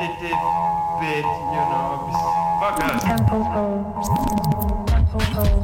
edited bit, you know. Fuck.